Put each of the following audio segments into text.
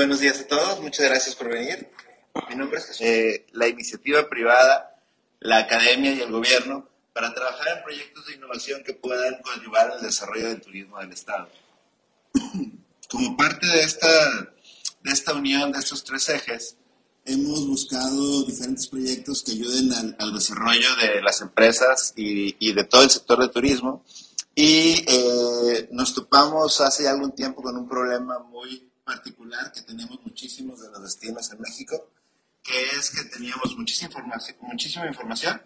buenos días a todos, muchas gracias por venir. Mi nombre es Jesús. Eh, la iniciativa privada, la academia y el gobierno para trabajar en proyectos de innovación que puedan ayudar al desarrollo del turismo del Estado. Como parte de esta, de esta unión de estos tres ejes, hemos buscado diferentes proyectos que ayuden al, desarrollo de las empresas y, y, de todo el sector de turismo. Y eh, nos topamos hace algún tiempo con un problema muy particular que tenemos muchísimos de los destinos en México, que es que teníamos muchísima información, muchísima información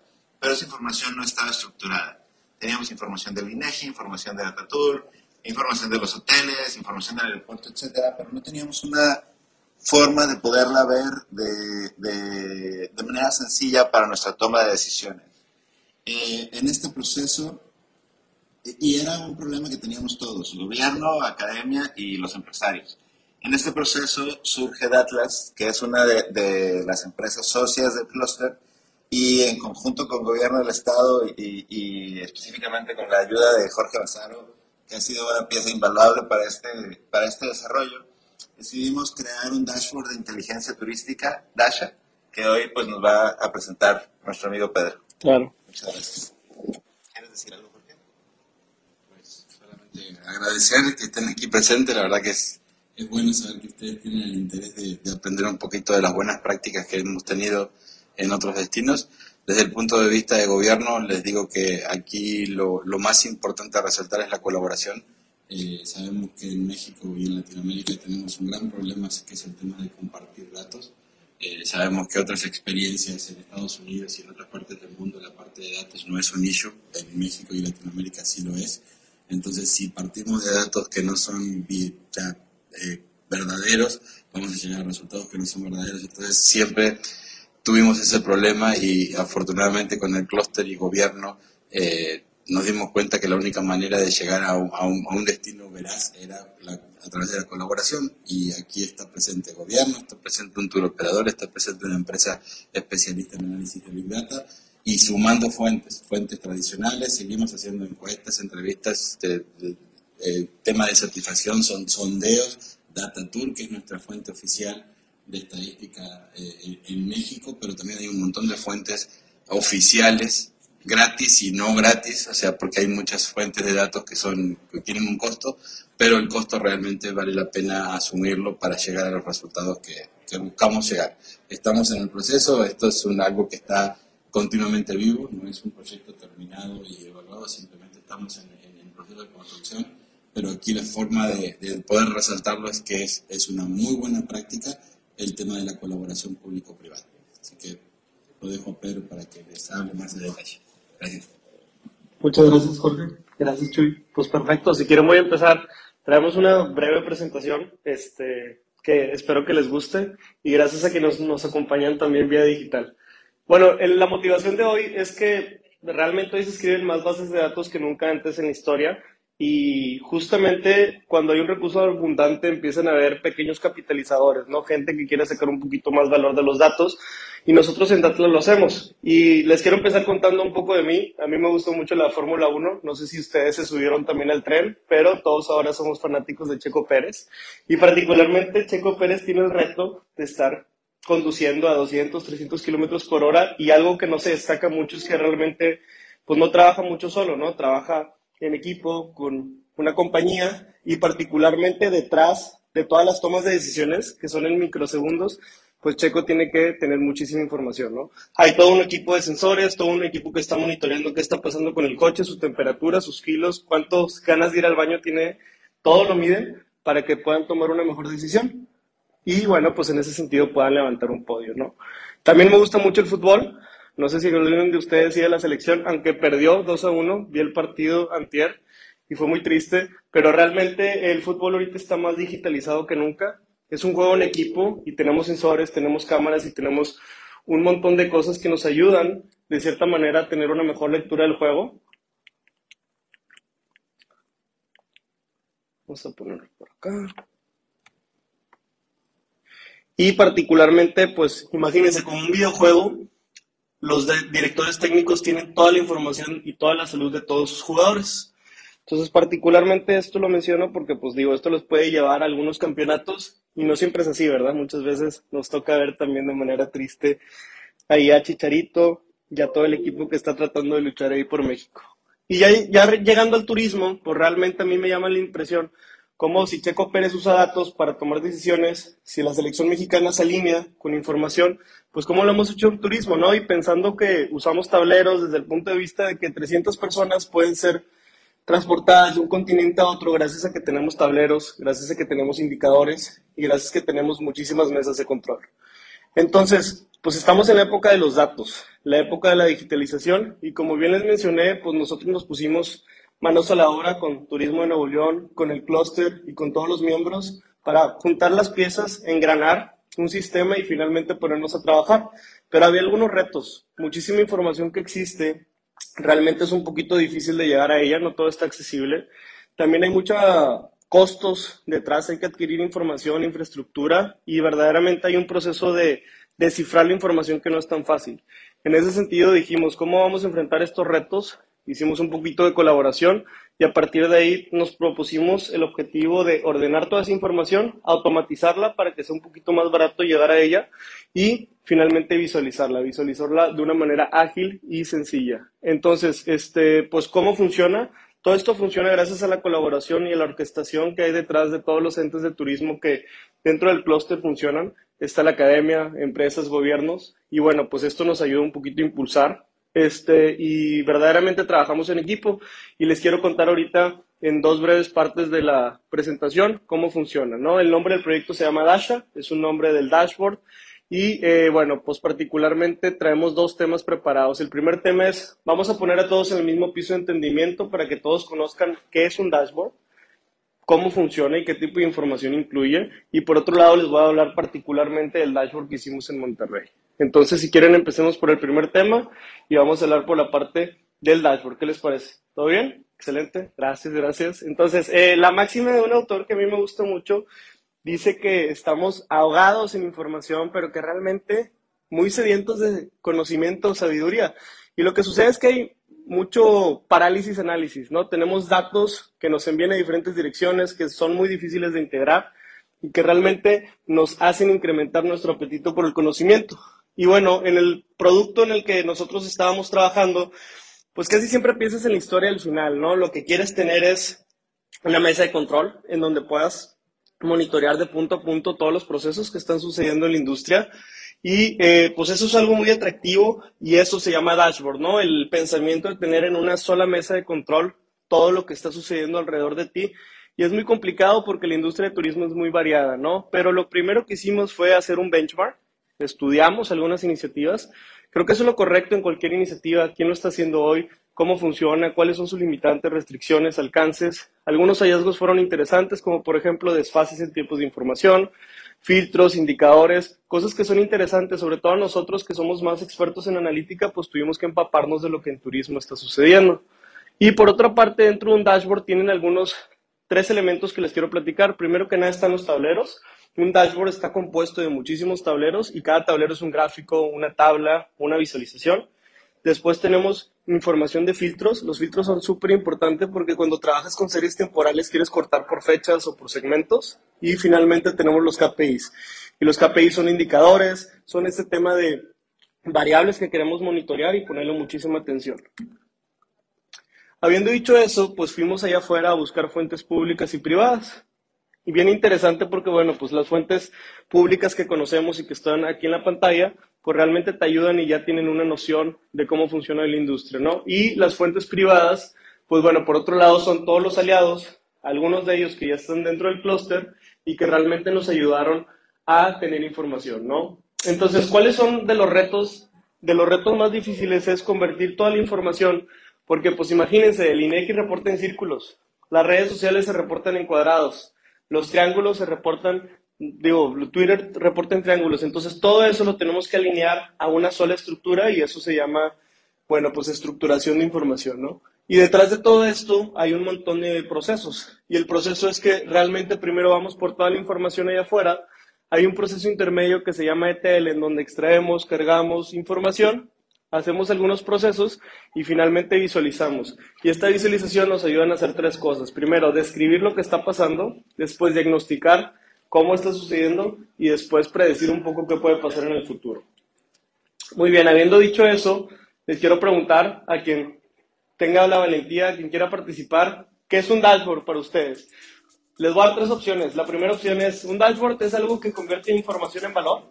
pero esa información no estaba estructurada. Teníamos información del INEGI, información de Datatour, información de los hoteles, información del aeropuerto, etcétera, pero no teníamos una forma de poderla ver de, de, manera sencilla para nuestra toma de decisiones. Eh, en este proceso, y era un problema que teníamos todos, el gobierno, academia y los empresarios. En este proceso surge Datlas, que es una de, de las empresas socias del clúster, y en conjunto con el gobierno del Estado y, específicamente con la ayuda de Jorge Bazaro, que ha sido una pieza invaluable para este, para este desarrollo, decidimos crear un dashboard de inteligencia turística, Dasha, que hoy pues, nos va a presentar nuestro amigo Pedro. Claro. Muchas gracias. ¿Quieres decir algo, Jorge? Pues solamente agradecer que estén aquí presentes, la verdad que es, es bueno saber que ustedes tienen el interés de, de aprender un poquito de las buenas prácticas que hemos tenido en otros destinos. Desde el punto de vista de gobierno, les digo que aquí lo, lo más importante a resaltar es la colaboración. Eh, sabemos que en México y en Latinoamérica tenemos un gran problema que es el tema de compartir datos. Eh, sabemos que otras experiencias en Estados Unidos y en otras partes del mundo la parte de datos no es un issue, en México y Latinoamérica sí lo es. Entonces, si partimos de datos que no son eh, verdaderos, vamos a llegar a resultados que no son verdaderos. Entonces, siempre tuvimos ese problema y afortunadamente con el clúster y gobierno eh, nos dimos cuenta que la única manera de llegar a un, destino veraz era a través de la colaboración y aquí está presente el gobierno, está presente un tour operador, está presente una empresa especialista en análisis de Big Data y sumando fuentes, fuentes tradicionales, seguimos haciendo encuestas, entrevistas, eh, tema de satisfacción son sondeos, Data Tour, que es nuestra fuente oficial de estadística eh, en México, pero también hay un montón de fuentes oficiales, gratis y no gratis, o sea, porque hay muchas fuentes de datos que, son, que tienen un costo, pero el costo realmente vale la pena asumirlo para llegar a los resultados que, que buscamos llegar. Estamos en el proceso, esto es un, algo que está continuamente vivo, no es un proyecto terminado y evaluado, simplemente estamos en, el proceso de construcción, pero aquí la forma de, de poder resaltarlo es que es, es una muy buena práctica el tema de la colaboración público-privada. Así que lo dejo a Pedro para que les hable más de detalle. Gracias. Muchas gracias, Jorge. Gracias, Chuy. Pues perfecto. Si quieren voy a empezar. Traemos una breve presentación este, que espero que les guste y gracias a que nos, nos acompañan también vía digital. Bueno, la motivación de hoy es que realmente hoy se escriben más bases de datos que nunca antes en la historia y justamente cuando hay un recurso abundante empiezan a haber pequeños capitalizadores, ¿no? Gente que quiere sacar un poquito más valor de los datos y nosotros en Datlas lo hacemos. Y les quiero empezar contando un poco de mí. A mí me gustó mucho la Fórmula 1. No sé si ustedes se subieron también al tren, pero todos ahora somos fanáticos de Checo Pérez. Y particularmente Checo Pérez tiene el reto de estar conduciendo a 200, 300 kilómetros por hora y algo que no se destaca mucho es que realmente pues no trabaja mucho solo, ¿no? Trabaja en equipo con una compañía y particularmente detrás de todas las tomas de decisiones que son en microsegundos, pues Checo tiene que tener muchísima información, ¿no? Hay todo un equipo de sensores, todo un equipo que está monitoreando qué está pasando con el coche, su temperatura, sus kilos, cuántos ganas de ir al baño tiene, todo lo miden para que puedan tomar una mejor decisión. Y bueno, pues en ese sentido puedan levantar un podio, ¿no? También me gusta mucho el fútbol. No sé si alguno de ustedes sigue la selección, aunque perdió 2 a 1, vi el partido antier y fue muy triste, pero realmente el fútbol ahorita está más digitalizado que nunca. Es un juego en equipo y tenemos sensores, tenemos cámaras y tenemos un montón de cosas que nos ayudan de cierta manera a tener una mejor lectura del juego. Vamos a ponerlo por acá. Y particularmente, pues imagínense como un videojuego los directores técnicos tienen toda la información y toda la salud de todos sus jugadores. Entonces, particularmente esto lo menciono porque, pues digo, esto les puede llevar a algunos campeonatos y no siempre es así, ¿verdad? Muchas veces nos toca ver también de manera triste ahí a Chicharito y a todo el equipo que está tratando de luchar ahí por México. Y ya, ya llegando al turismo, pues realmente a mí me llama la impresión como si Checo Pérez usa datos para tomar decisiones, si la selección mexicana se alinea con información, pues como lo hemos hecho en turismo, ¿no? Y pensando que usamos tableros desde el punto de vista de que 300 personas pueden ser transportadas de un continente a otro gracias a que tenemos tableros, gracias a que tenemos indicadores y gracias a que tenemos muchísimas mesas de control. Entonces, pues estamos en la época de los datos, la época de la digitalización y como bien les mencioné, pues nosotros nos pusimos manos a la obra con Turismo de Nuevo León, con el clúster y con todos los miembros para juntar las piezas, engranar un sistema y finalmente ponernos a trabajar. Pero había algunos retos, muchísima información que existe, realmente es un poquito difícil de llegar a ella, no todo está accesible. También hay muchos costos detrás, hay que adquirir información, infraestructura y verdaderamente hay un proceso de descifrar la información que no es tan fácil. En ese sentido dijimos, ¿cómo vamos a enfrentar estos retos? Hicimos un poquito de colaboración y a partir de ahí nos propusimos el objetivo de ordenar toda esa información, automatizarla para que sea un poquito más barato llegar a ella y finalmente visualizarla, visualizarla de una manera ágil y sencilla. Entonces, este, pues, ¿cómo funciona? Todo esto funciona gracias a la colaboración y a la orquestación que hay detrás de todos los entes de turismo que dentro del clúster funcionan. Está la academia, empresas, gobiernos y bueno, pues esto nos ayuda un poquito a impulsar este, y verdaderamente trabajamos en equipo y les quiero contar ahorita en dos breves partes de la presentación cómo funciona, ¿no? El nombre del proyecto se llama Dasha, es un nombre del dashboard y eh, bueno, pues particularmente traemos dos temas preparados. El primer tema es, vamos a poner a todos en el mismo piso de entendimiento para que todos conozcan qué es un dashboard, cómo funciona y qué tipo de información incluye. Y por otro lado, les voy a hablar particularmente del dashboard que hicimos en Monterrey. Entonces, si quieren, empecemos por el primer tema y vamos a hablar por la parte del dashboard. ¿Qué les parece? ¿Todo bien? Excelente. Gracias, gracias. Entonces, eh, la máxima de un autor que a mí me gusta mucho dice que estamos ahogados en información, pero que realmente muy sedientos de conocimiento, sabiduría. Y lo que sucede es que hay mucho parálisis análisis, ¿no? Tenemos datos que nos envían a diferentes direcciones, que son muy difíciles de integrar y que realmente nos hacen incrementar nuestro apetito por el conocimiento. Y bueno, en el producto en el que nosotros estábamos trabajando, pues casi siempre piensas en la historia al final, ¿no? Lo que quieres tener es una mesa de control en donde puedas monitorear de punto a punto todos los procesos que están sucediendo en la industria. Y eh, pues eso es algo muy atractivo y eso se llama dashboard, ¿no? El pensamiento de tener en una sola mesa de control todo lo que está sucediendo alrededor de ti. Y es muy complicado porque la industria de turismo es muy variada, ¿no? Pero lo primero que hicimos fue hacer un benchmark estudiamos algunas iniciativas. Creo que eso es lo correcto en cualquier iniciativa. ¿Quién lo está haciendo hoy? ¿Cómo funciona? ¿Cuáles son sus limitantes, restricciones, alcances? Algunos hallazgos fueron interesantes, como por ejemplo desfases en tiempos de información, filtros, indicadores, cosas que son interesantes, sobre todo nosotros que somos más expertos en analítica, pues tuvimos que empaparnos de lo que en turismo está sucediendo. Y por otra parte, dentro de un dashboard tienen algunos tres elementos que les quiero platicar. Primero que nada están los tableros. Un dashboard está compuesto de muchísimos tableros y cada tablero es un gráfico, una tabla, una visualización. Después tenemos información de filtros. Los filtros son súper importantes porque cuando trabajas con series temporales quieres cortar por fechas o por segmentos. Y finalmente tenemos los KPIs. Y los KPIs son indicadores, son este tema de variables que queremos monitorear y ponerle muchísima atención. Habiendo dicho eso, pues fuimos allá afuera a buscar fuentes públicas y privadas. Y bien interesante porque, bueno, pues las fuentes públicas que conocemos y que están aquí en la pantalla, pues realmente te ayudan y ya tienen una noción de cómo funciona la industria, ¿no? Y las fuentes privadas, pues bueno, por otro lado son todos los aliados, algunos de ellos que ya están dentro del clúster y que realmente nos ayudaron a tener información, ¿no? Entonces, ¿cuáles son de los retos? De los retos más difíciles es convertir toda la información, porque pues imagínense, el INEGI reporta en círculos, las redes sociales se reportan en cuadrados, los triángulos se reportan, digo, Twitter reporta en triángulos, entonces todo eso lo tenemos que alinear a una sola estructura y eso se llama, bueno, pues estructuración de información, ¿no? Y detrás de todo esto hay un montón de procesos. Y el proceso es que realmente primero vamos por toda la información allá afuera. Hay un proceso intermedio que se llama ETL, en donde extraemos, cargamos información hacemos algunos procesos y finalmente visualizamos. Y esta visualización nos ayuda a hacer tres cosas. Primero, describir lo que está pasando, después diagnosticar cómo está sucediendo y después predecir un poco qué puede pasar en el futuro. Muy bien, habiendo dicho eso, les quiero preguntar a quien tenga la valentía, a quien quiera participar, ¿qué es un dashboard para ustedes? Les voy a dar tres opciones. La primera opción es, un dashboard es algo que convierte información en valor.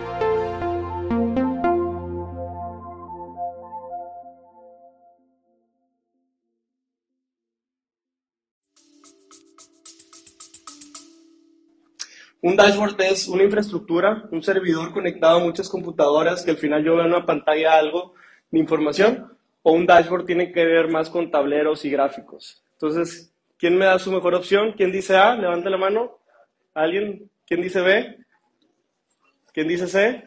Un dashboard es una infraestructura, un servidor conectado a muchas computadoras que al final yo veo en una pantalla algo de información, o un dashboard tiene que ver más con tableros y gráficos. Entonces, ¿quién me da su mejor opción? ¿Quién dice A? Levante la mano. ¿Alguien? ¿Quién dice B? ¿Quién dice C?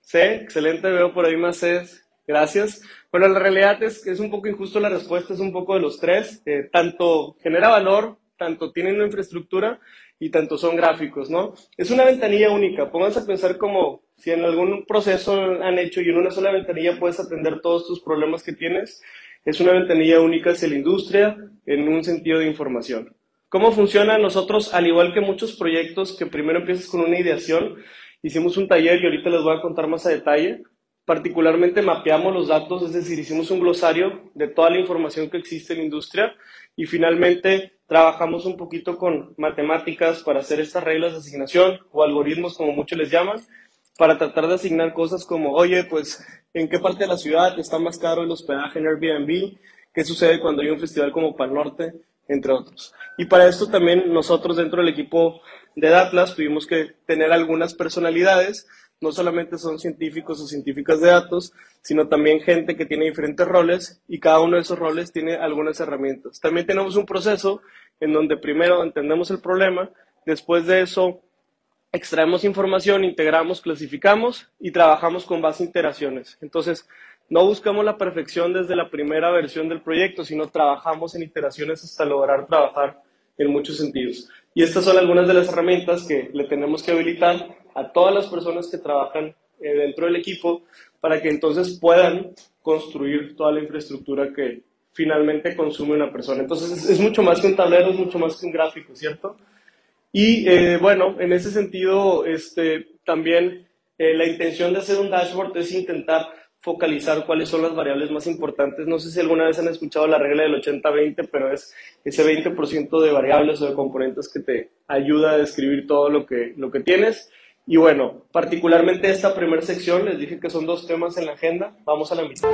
C, excelente, veo por ahí más C. Gracias. Bueno, la realidad es que es un poco injusto la respuesta, es un poco de los tres. Eh, tanto genera valor, tanto tiene una infraestructura y tanto son gráficos, ¿no? Es una ventanilla única. Pónganse a pensar como si en algún proceso han hecho y en una sola ventanilla puedes atender todos tus problemas que tienes. Es una ventanilla única hacia la industria en un sentido de información. ¿Cómo funciona? Nosotros, al igual que muchos proyectos que primero empiezas con una ideación, hicimos un taller y ahorita les voy a contar más a detalle. Particularmente mapeamos los datos, es decir, hicimos un glosario de toda la información que existe en la industria y finalmente trabajamos un poquito con matemáticas para hacer estas reglas de asignación o algoritmos como muchos les llaman, para tratar de asignar cosas como, oye, pues, ¿en qué parte de la ciudad está más caro el hospedaje en Airbnb? ¿Qué sucede cuando hay un festival como Pal Norte? Entre otros. Y para esto también nosotros dentro del equipo de Atlas tuvimos que tener algunas personalidades no solamente son científicos o científicas de datos, sino también gente que tiene diferentes roles y cada uno de esos roles tiene algunas herramientas. También tenemos un proceso en donde primero entendemos el problema, después de eso extraemos información, integramos, clasificamos y trabajamos con base iteraciones. Entonces, no buscamos la perfección desde la primera versión del proyecto, sino trabajamos en iteraciones hasta lograr trabajar en muchos sentidos. Y estas son algunas de las herramientas que le tenemos que habilitar a todas las personas que trabajan eh, dentro del equipo para que entonces puedan construir toda la infraestructura que finalmente consume una persona. Entonces es, mucho más que un tablero, es mucho más que un gráfico, ¿cierto? Y eh, bueno, en ese sentido, este, también eh, la intención de hacer un dashboard es intentar focalizar cuáles son las variables más importantes. No sé si alguna vez han escuchado la regla del 80-20, pero es ese 20% de variables o de componentes que te ayuda a describir todo lo que, lo que tienes. Y bueno, particularmente esta primera sección, les dije que son dos temas en la agenda. Vamos a la mitad.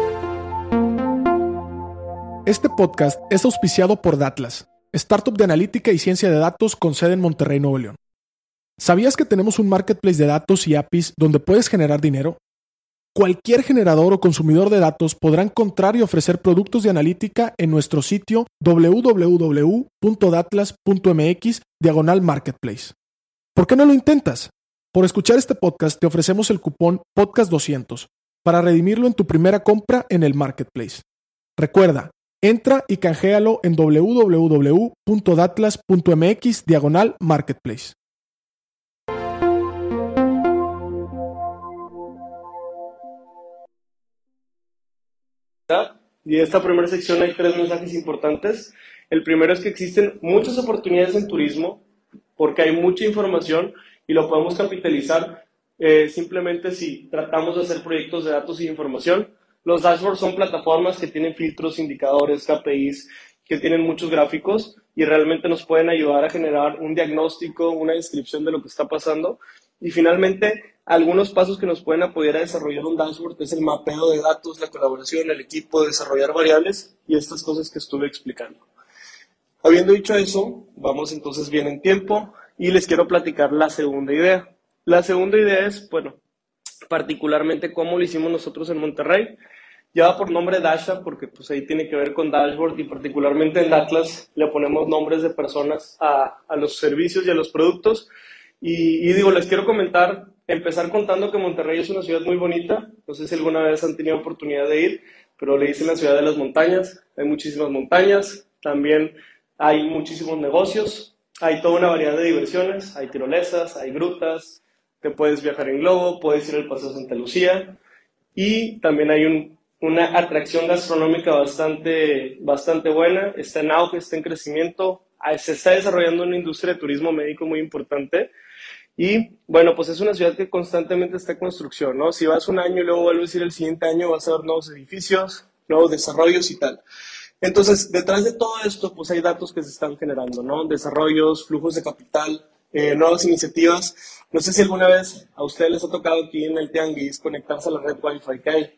Este podcast es auspiciado por Datlas, startup de analítica y ciencia de datos con sede en Monterrey, Nuevo León. ¿Sabías que tenemos un marketplace de datos y APIs donde puedes generar dinero? Cualquier generador o consumidor de datos podrá encontrar y ofrecer productos de analítica en nuestro sitio www.datlas.mx diagonal marketplace. ¿Por qué no lo intentas? Por escuchar este podcast te ofrecemos el cupón podcast200 para redimirlo en tu primera compra en el marketplace. Recuerda, entra y canjealo en www.datlas.mx diagonal marketplace. Y en esta primera sección hay tres mensajes importantes. El primero es que existen muchas oportunidades en turismo porque hay mucha información y lo podemos capitalizar eh, simplemente si tratamos de hacer proyectos de datos y información. Los dashboards son plataformas que tienen filtros, indicadores, KPIs, que tienen muchos gráficos y realmente nos pueden ayudar a generar un diagnóstico, una descripción de lo que está pasando Y finalmente, algunos pasos que nos pueden apoyar a desarrollar un dashboard es el mapeo de datos, la colaboración, el equipo, desarrollar variables y estas cosas que estuve explicando. Habiendo dicho eso, vamos entonces bien en tiempo y les quiero platicar la segunda idea. La segunda idea es, bueno, particularmente cómo lo hicimos nosotros en Monterrey. Lleva por nombre Dasha porque pues ahí tiene que ver con dashboard y particularmente en Atlas le ponemos nombres de personas a, a los servicios y a los productos. Y, y, digo, les quiero comentar, empezar contando que Monterrey es una ciudad muy bonita. No sé si alguna vez han tenido oportunidad de ir, pero le dicen la ciudad de las montañas. Hay muchísimas montañas. También hay muchísimos negocios. Hay toda una variedad de diversiones. Hay tirolesas, hay grutas, te puedes viajar en globo, puedes ir al Paseo Santa Lucía y también hay una atracción gastronómica bastante, bastante buena, está en auge, está en crecimiento, ah, se está desarrollando una industria de turismo médico muy importante y bueno, pues es una ciudad que constantemente está en construcción, ¿no? Si vas un año y luego vuelves a ir el siguiente año, vas a ver nuevos edificios, nuevos desarrollos y tal. Entonces, detrás de todo esto, pues hay datos que se están generando, ¿no? Desarrollos, flujos de capital, eh, nuevas iniciativas. No sé si alguna vez a ustedes les ha tocado aquí en el Tianguis conectarse a la red Wi-Fi que hay.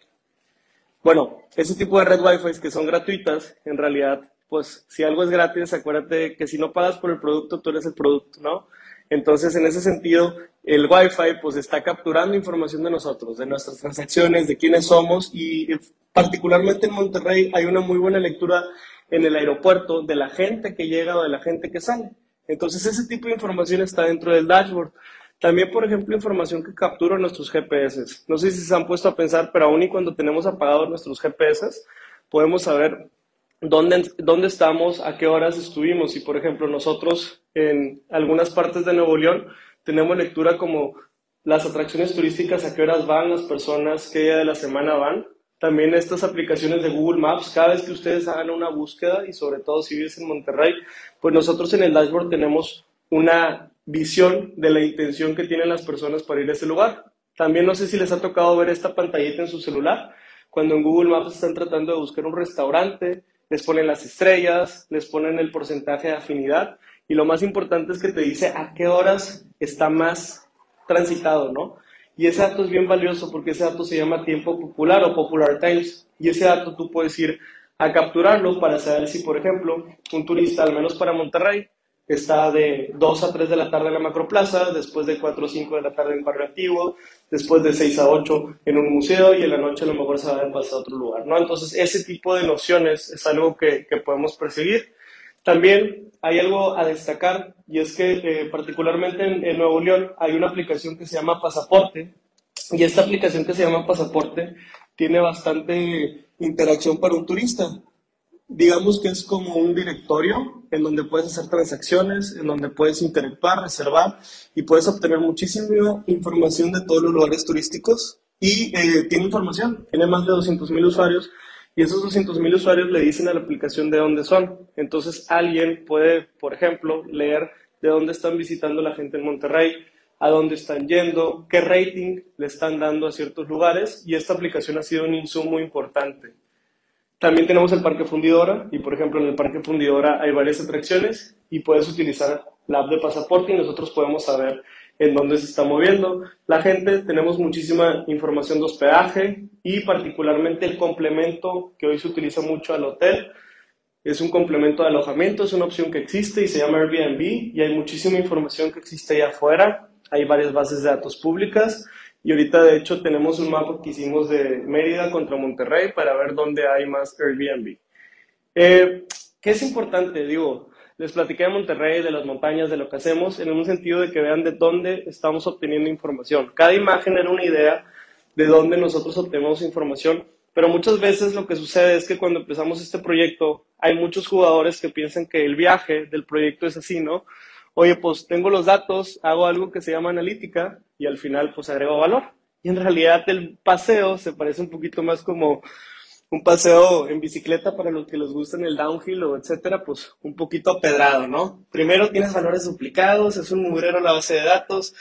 Bueno, ese tipo de red Wi-Fi que son gratuitas, en realidad, pues si algo es gratis, acuérdate que si no pagas por el producto, tú eres el producto, ¿no? Entonces, en ese sentido, el Wi-Fi pues está capturando información de nosotros, de nuestras transacciones, de quiénes somos y particularmente en Monterrey hay una muy buena lectura en el aeropuerto de la gente que llega o de la gente que sale. Entonces, ese tipo de información está dentro del dashboard. También, por ejemplo, información que captura nuestros GPS. No sé si se han puesto a pensar, pero aún y cuando tenemos apagados nuestros GPS, podemos saber dónde, dónde estamos, a qué horas estuvimos. Y, por ejemplo, nosotros en algunas partes de Nuevo León tenemos lectura como las atracciones turísticas, a qué horas van las personas, qué día de la semana van. También estas aplicaciones de Google Maps, cada vez que ustedes hagan una búsqueda y sobre todo si vives en Monterrey, pues nosotros en el dashboard tenemos una visión de la intención que tienen las personas para ir a ese lugar. También no sé si les ha tocado ver esta pantallita en su celular, cuando en Google Maps están tratando de buscar un restaurante, les ponen las estrellas, les ponen el porcentaje de afinidad y lo más importante es que te dice a qué horas está más transitado, ¿no? Y ese dato es bien valioso porque ese dato se llama tiempo popular o popular times. Y ese dato tú puedes ir a capturarlo para saber si, por ejemplo, un turista, al menos para Monterrey, está de 2 a 3 de la tarde en la macroplaza, después de 4 o 5 de la tarde en Barrio Antiguo, después de 6 a 8 en un museo y en la noche a lo mejor se va a pasar a otro lugar, ¿no? Entonces, ese tipo de nociones es algo que podemos perseguir. También hay algo a destacar y es que eh, particularmente en, Nuevo León hay una aplicación que se llama Pasaporte y esta aplicación que se llama Pasaporte tiene bastante interacción para un turista. Digamos que es como un directorio en donde puedes hacer transacciones, en donde puedes interactuar, reservar y puedes obtener muchísima información de todos los lugares turísticos y eh, tiene información, tiene más de 200.000 usuarios y esos 200.000 usuarios le dicen a la aplicación de dónde son. Entonces alguien puede, por ejemplo, leer de dónde están visitando la gente en Monterrey, a dónde están yendo, qué rating le están dando a ciertos lugares y esta aplicación ha sido un insumo importante. También tenemos el Parque Fundidora y, por ejemplo, en el Parque Fundidora hay varias atracciones y puedes utilizar la app de pasaporte y nosotros podemos saber en dónde se está moviendo. La gente, tenemos muchísima información de hospedaje y particularmente el complemento que hoy se utiliza mucho al hotel. Es un complemento de alojamiento, es una opción que existe y se llama Airbnb y hay muchísima información que existe allá afuera. Hay varias bases de datos públicas y ahorita de hecho tenemos un mapa que hicimos de Mérida contra Monterrey para ver dónde hay más Airbnb. Eh, ¿Qué es importante? Digo, les platiqué de Monterrey, de las montañas, de lo que hacemos, en un sentido de que vean de dónde estamos obteniendo información. Cada imagen era una idea de dónde nosotros obtenemos información, pero muchas veces lo que sucede es que cuando empezamos este proyecto hay muchos jugadores que piensan que el viaje del proyecto es así, ¿no? Oye, pues tengo los datos, hago algo que se llama analítica y al final pues agrego valor. Y en realidad el paseo se parece un poquito más como un paseo en bicicleta para los que les gustan el downhill o etcétera, pues un poquito pedrado, ¿no? Primero tienes valores duplicados, es un mugrero la base de datos,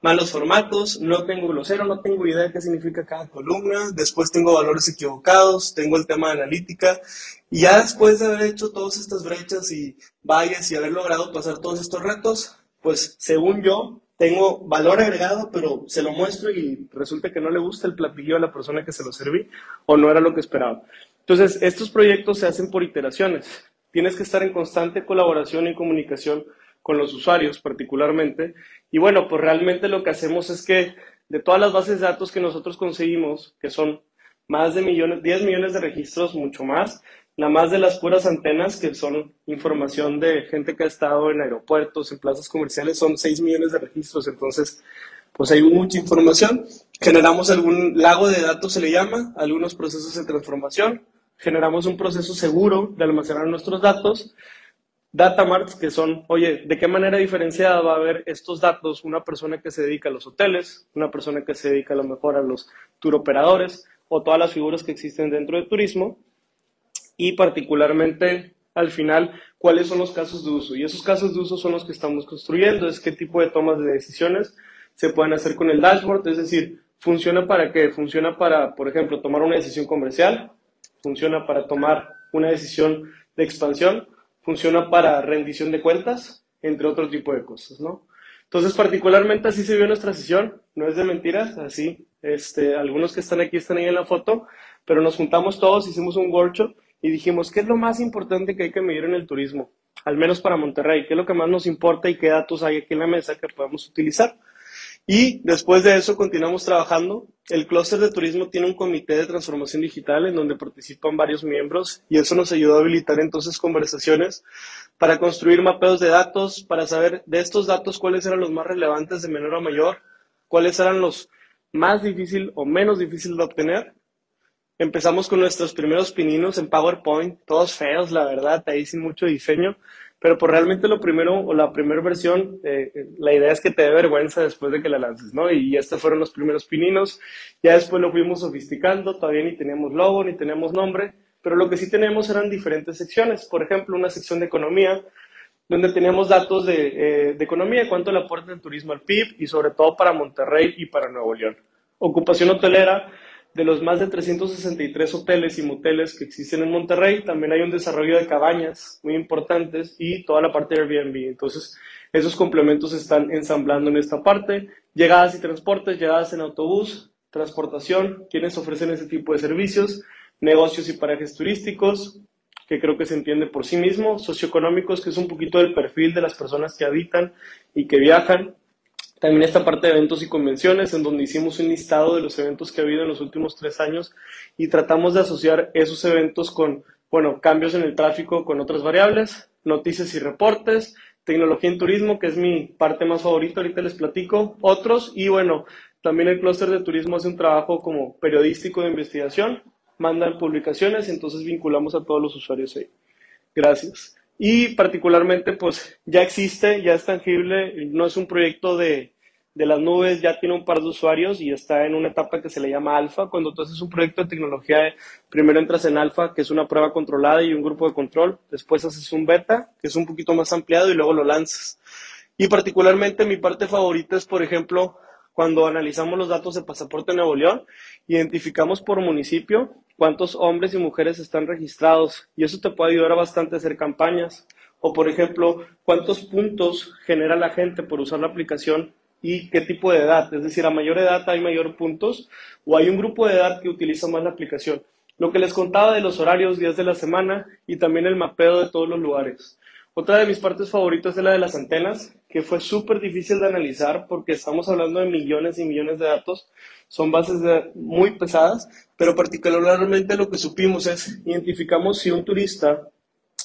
malos formatos, no tengo glosero, no tengo idea de qué significa cada columna, después tengo valores equivocados, tengo el tema de analítica, y ya después de haber hecho todas estas brechas y vallas y haber logrado pasar todos estos retos, pues según yo, tengo valor agregado, pero se lo muestro y resulta que no le gusta el platillo a la persona que se lo serví o no era lo que esperaba. Entonces, estos proyectos se hacen por iteraciones. Tienes que estar en constante colaboración y comunicación con los usuarios particularmente. Y bueno, pues realmente lo que hacemos es que de todas las bases de datos que nosotros conseguimos, que son más de millones, 10 millones de registros, mucho más, nada más de las puras antenas, que son información de gente que ha estado en aeropuertos, en plazas comerciales, son 6 millones de registros. Entonces, pues hay mucha información. Generamos algún lago de datos, se le llama, algunos procesos de transformación. Generamos un proceso seguro de almacenar nuestros datos. Data marts, que son, oye, ¿de qué manera diferenciada va a haber estos datos una persona que se dedica a los hoteles, una persona que se dedica a lo mejor a los tour operadores o todas las figuras que existen dentro del turismo? Y particularmente al final cuáles son los casos de uso. Y esos casos de uso son los que estamos construyendo, es qué tipo de tomas de decisiones se pueden hacer con el dashboard, es decir, funciona para qué, funciona para, por ejemplo, tomar una decisión comercial, funciona para tomar una decisión de expansión, funciona para rendición de cuentas, entre otro tipo de cosas, ¿no? Entonces, particularmente así se vio nuestra sesión, no es de mentiras, así, este, algunos que están aquí están ahí en la foto, pero nos juntamos todos, hicimos un workshop y dijimos, ¿qué es lo más importante que hay que medir en el turismo? Al menos para Monterrey, ¿qué es lo que más nos importa y qué datos hay aquí en la mesa que podemos utilizar? Y después de eso continuamos trabajando. El clúster de turismo tiene un comité de transformación digital en donde participan varios miembros y eso nos ayudó a habilitar entonces conversaciones para construir mapeos de datos, para saber de estos datos cuáles eran los más relevantes de menor a mayor, cuáles eran los más difícil o menos difícil de obtener Empezamos con nuestros primeros pininos en PowerPoint, todos feos, la verdad, ahí sin mucho diseño, pero por pues realmente lo primero o la primera versión, eh, la idea es que te dé vergüenza después de que la lances, ¿no? Y estos fueron los primeros pininos, ya después lo fuimos sofisticando, todavía ni teníamos logo, ni teníamos nombre, pero lo que sí tenemos eran diferentes secciones, por ejemplo, una sección de economía, donde teníamos datos de, eh, de economía, cuánto le aporta el turismo al PIB y sobre todo para Monterrey y para Nuevo León. Ocupación hotelera, de los más de 363 hoteles y moteles que existen en Monterrey, también hay un desarrollo de cabañas muy importantes y toda la parte de Airbnb. Entonces, esos complementos se están ensamblando en esta parte. Llegadas y transportes, llegadas en autobús, transportación, quienes ofrecen ese tipo de servicios, negocios y parajes turísticos, que creo que se entiende por sí mismo, socioeconómicos, que es un poquito del perfil de las personas que habitan y que viajan, también esta parte de eventos y convenciones, en donde hicimos un listado de los eventos que ha habido en los últimos tres años y tratamos de asociar esos eventos con, bueno, cambios en el tráfico con otras variables, noticias y reportes, tecnología en turismo, que es mi parte más favorita, ahorita les platico, otros, y bueno, también el clúster de turismo hace un trabajo como periodístico de investigación, mandan publicaciones, entonces vinculamos a todos los usuarios ahí. Gracias. Y particularmente, pues ya existe, ya es tangible, no es un proyecto de, de las nubes, ya tiene un par de usuarios y está en una etapa que se le llama alfa. Cuando tú haces un proyecto de tecnología, primero entras en alfa, que es una prueba controlada y un grupo de control, después haces un beta, que es un poquito más ampliado y luego lo lanzas. Y particularmente mi parte favorita es, por ejemplo, cuando analizamos los datos de Pasaporte Nuevo León, identificamos por municipio cuántos hombres y mujeres están registrados y eso te puede ayudar bastante a hacer campañas. O, por ejemplo, cuántos puntos genera la gente por usar la aplicación y qué tipo de edad. Es decir, a mayor edad hay mayor puntos o hay un grupo de edad que utiliza más la aplicación. Lo que les contaba de los horarios, días de la semana y también el mapeo de todos los lugares. Otra de mis partes favoritas es la de las antenas, que fue súper difícil de analizar porque estamos hablando de millones y millones de datos. Son bases muy pesadas, pero particularmente lo que supimos es, identificamos si un turista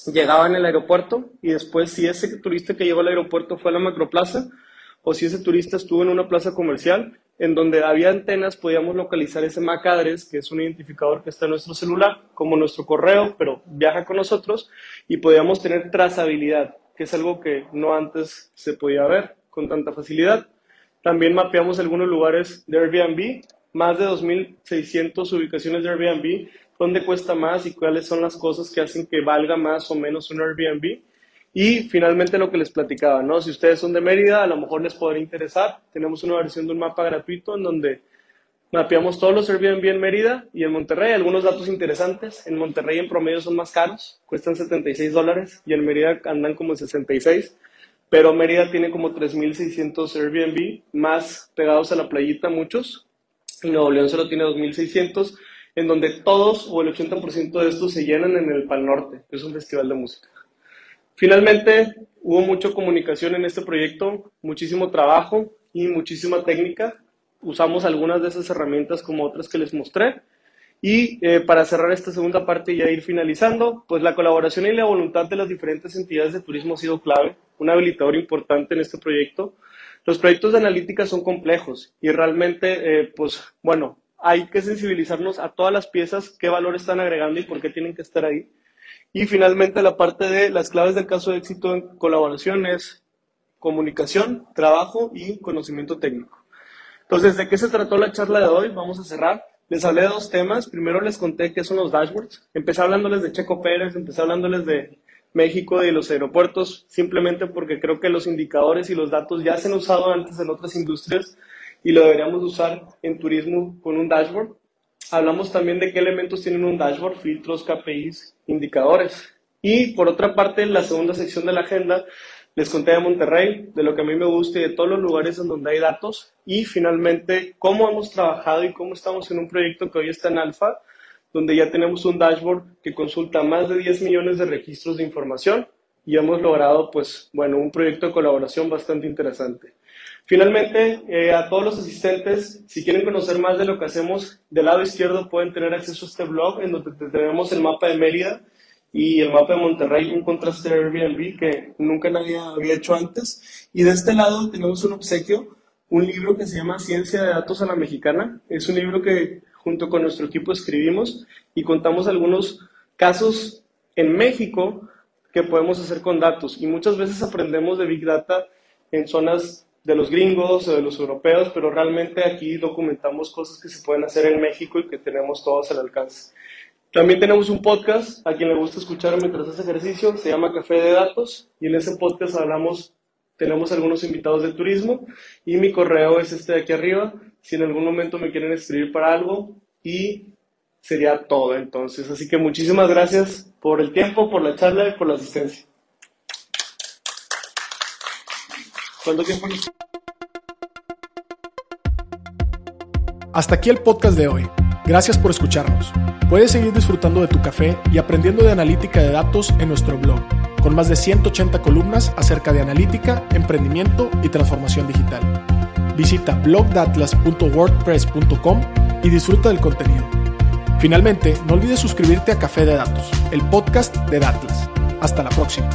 llegaba en el aeropuerto y después si ese turista que llegó al aeropuerto fue a la macroplaza o si ese turista estuvo en una plaza comercial en donde había antenas, podíamos localizar ese MAC address, que es un identificador que está en nuestro celular, como nuestro correo, pero viaja con nosotros, y podíamos tener trazabilidad, que es algo que no antes se podía ver con tanta facilidad. También mapeamos algunos lugares de Airbnb, más de 2.600 ubicaciones de Airbnb, dónde cuesta más y cuáles son las cosas que hacen que valga más o menos un Airbnb. Y finalmente lo que les platicaba, ¿no? Si ustedes son de Mérida, a lo mejor les podría interesar. Tenemos una versión de un mapa gratuito en donde mapeamos todos los Airbnb en Mérida y en Monterrey. Algunos datos interesantes. En Monterrey en promedio son más caros, cuestan 76 dólares y en Mérida andan como 66. pero Mérida tiene como 3.600 Airbnb, más pegados a la playita muchos, y Nuevo León solo tiene 2.600, en donde todos o el 80% de estos se llenan en el Pal Norte, es un festival de música. Finalmente, hubo mucha comunicación en este proyecto, muchísimo trabajo y muchísima técnica. Usamos algunas de esas herramientas como otras que les mostré. Y eh, para cerrar esta segunda parte y ya ir finalizando, pues la colaboración y la voluntad de las diferentes entidades de turismo ha sido clave, un habilitador importante en este proyecto. Los proyectos de analítica son complejos y realmente, eh, pues bueno, hay que sensibilizarnos a todas las piezas, qué valor están agregando y por qué tienen que estar ahí. Y finalmente la parte de las claves del caso de éxito en colaboración es comunicación, trabajo y conocimiento técnico. Entonces, ¿de qué se trató la charla de hoy? Vamos a cerrar. Les hablé de dos temas. Primero les conté qué son los dashboards. Empecé hablándoles de Checo Pérez, empecé hablándoles de México y de los aeropuertos, simplemente porque creo que los indicadores y los datos ya se han usado antes en otras industrias y lo deberíamos usar en turismo con un dashboard. Hablamos también de qué elementos tienen un dashboard, filtros, KPIs, indicadores. Y por otra parte, en la segunda sección de la agenda, les conté de Monterrey, de lo que a mí me gusta y de todos los lugares en donde hay datos. Y finalmente, cómo hemos trabajado y cómo estamos en un proyecto que hoy está en alfa, donde ya tenemos un dashboard que consulta más de 10 millones de registros de información y hemos logrado, pues, bueno, un proyecto de colaboración bastante interesante. Finalmente, eh, a todos los asistentes, si quieren conocer más de lo que hacemos, del lado izquierdo pueden tener acceso a este blog en donde tenemos el mapa de Mérida y el mapa de Monterrey, un contraste de Airbnb que nunca nadie había hecho antes. Y de este lado tenemos un obsequio, un libro que se llama Ciencia de Datos a la Mexicana. Es un libro que junto con nuestro equipo escribimos y contamos algunos casos en México que podemos hacer con datos. Y muchas veces aprendemos de Big Data en zonas de los gringos o de los europeos, pero realmente aquí documentamos cosas que se pueden hacer en México y que tenemos todos al alcance. También tenemos un podcast a quien le gusta escuchar mientras hace ejercicio, se llama Café de Datos y en ese podcast hablamos, tenemos algunos invitados de turismo y mi correo es este de aquí arriba, si en algún momento me quieren escribir para algo y sería todo entonces. Así que muchísimas gracias por el tiempo, por la charla y por la asistencia. ¿Cuánto tiempo Hasta aquí el podcast de hoy. Gracias por escucharnos. Puedes seguir disfrutando de tu café y aprendiendo de analítica de datos en nuestro blog, con más de 180 columnas acerca de analítica, emprendimiento y transformación digital. Visita blogdatlas.wordpress.com y disfruta del contenido. Finalmente, no olvides suscribirte a Café de Datos, el podcast de Datlas. Hasta la próxima.